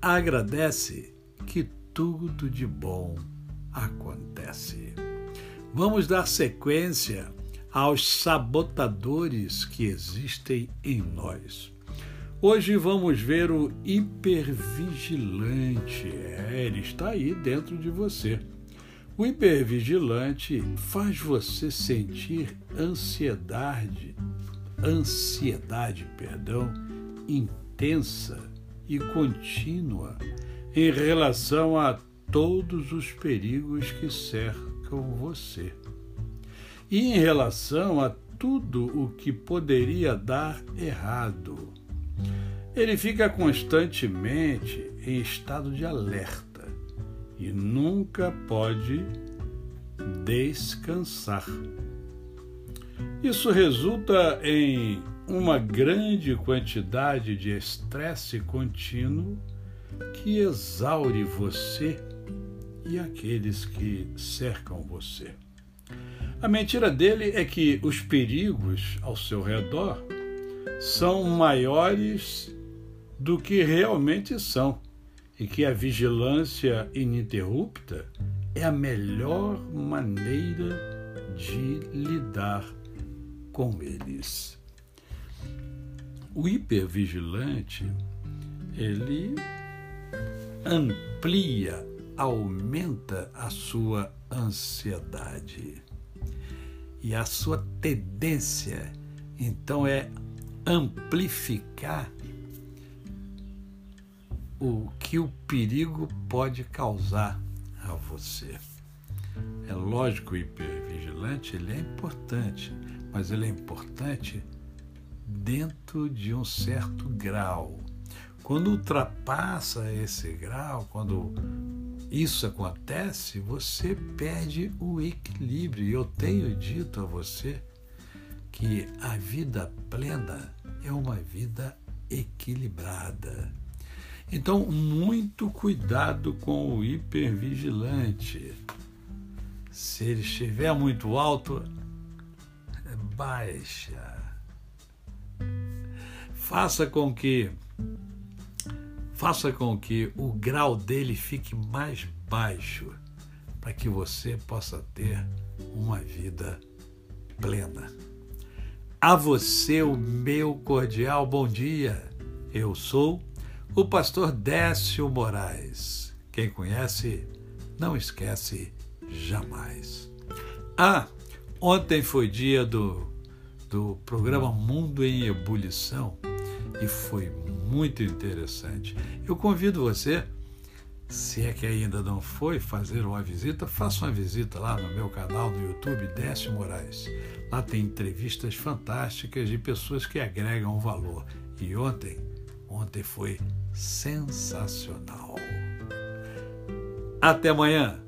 Agradece que tudo de bom acontece. Vamos dar sequência aos sabotadores que existem em nós. Hoje vamos ver o hipervigilante. É, ele está aí dentro de você. O hipervigilante faz você sentir ansiedade, ansiedade, perdão, intensa e contínua em relação a todos os perigos que cercam você e em relação a tudo o que poderia dar errado. Ele fica constantemente em estado de alerta e nunca pode descansar. Isso resulta em uma grande quantidade de estresse contínuo que exaure você e aqueles que cercam você. A mentira dele é que os perigos ao seu redor são maiores do que realmente são e que a vigilância ininterrupta é a melhor maneira de lidar com eles. O hipervigilante, ele amplia, aumenta a sua ansiedade. E a sua tendência, então, é amplificar o que o perigo pode causar a você. É lógico, o hipervigilante ele é importante, mas ele é importante dentro de um certo grau. Quando ultrapassa esse grau, quando isso acontece, você perde o equilíbrio. E eu tenho dito a você que a vida plena é uma vida equilibrada. Então, muito cuidado com o hipervigilante. Se ele estiver muito alto, baixa faça com que faça com que o grau dele fique mais baixo para que você possa ter uma vida plena. A você o meu cordial bom dia. Eu sou o pastor Décio Moraes. Quem conhece, não esquece jamais. Ah, ontem foi dia do, do programa Mundo em Ebulição e foi muito interessante. Eu convido você, se é que ainda não foi, fazer uma visita, faça uma visita lá no meu canal no YouTube, Décio Moraes. Lá tem entrevistas fantásticas de pessoas que agregam valor. E ontem, ontem foi sensacional. Até amanhã!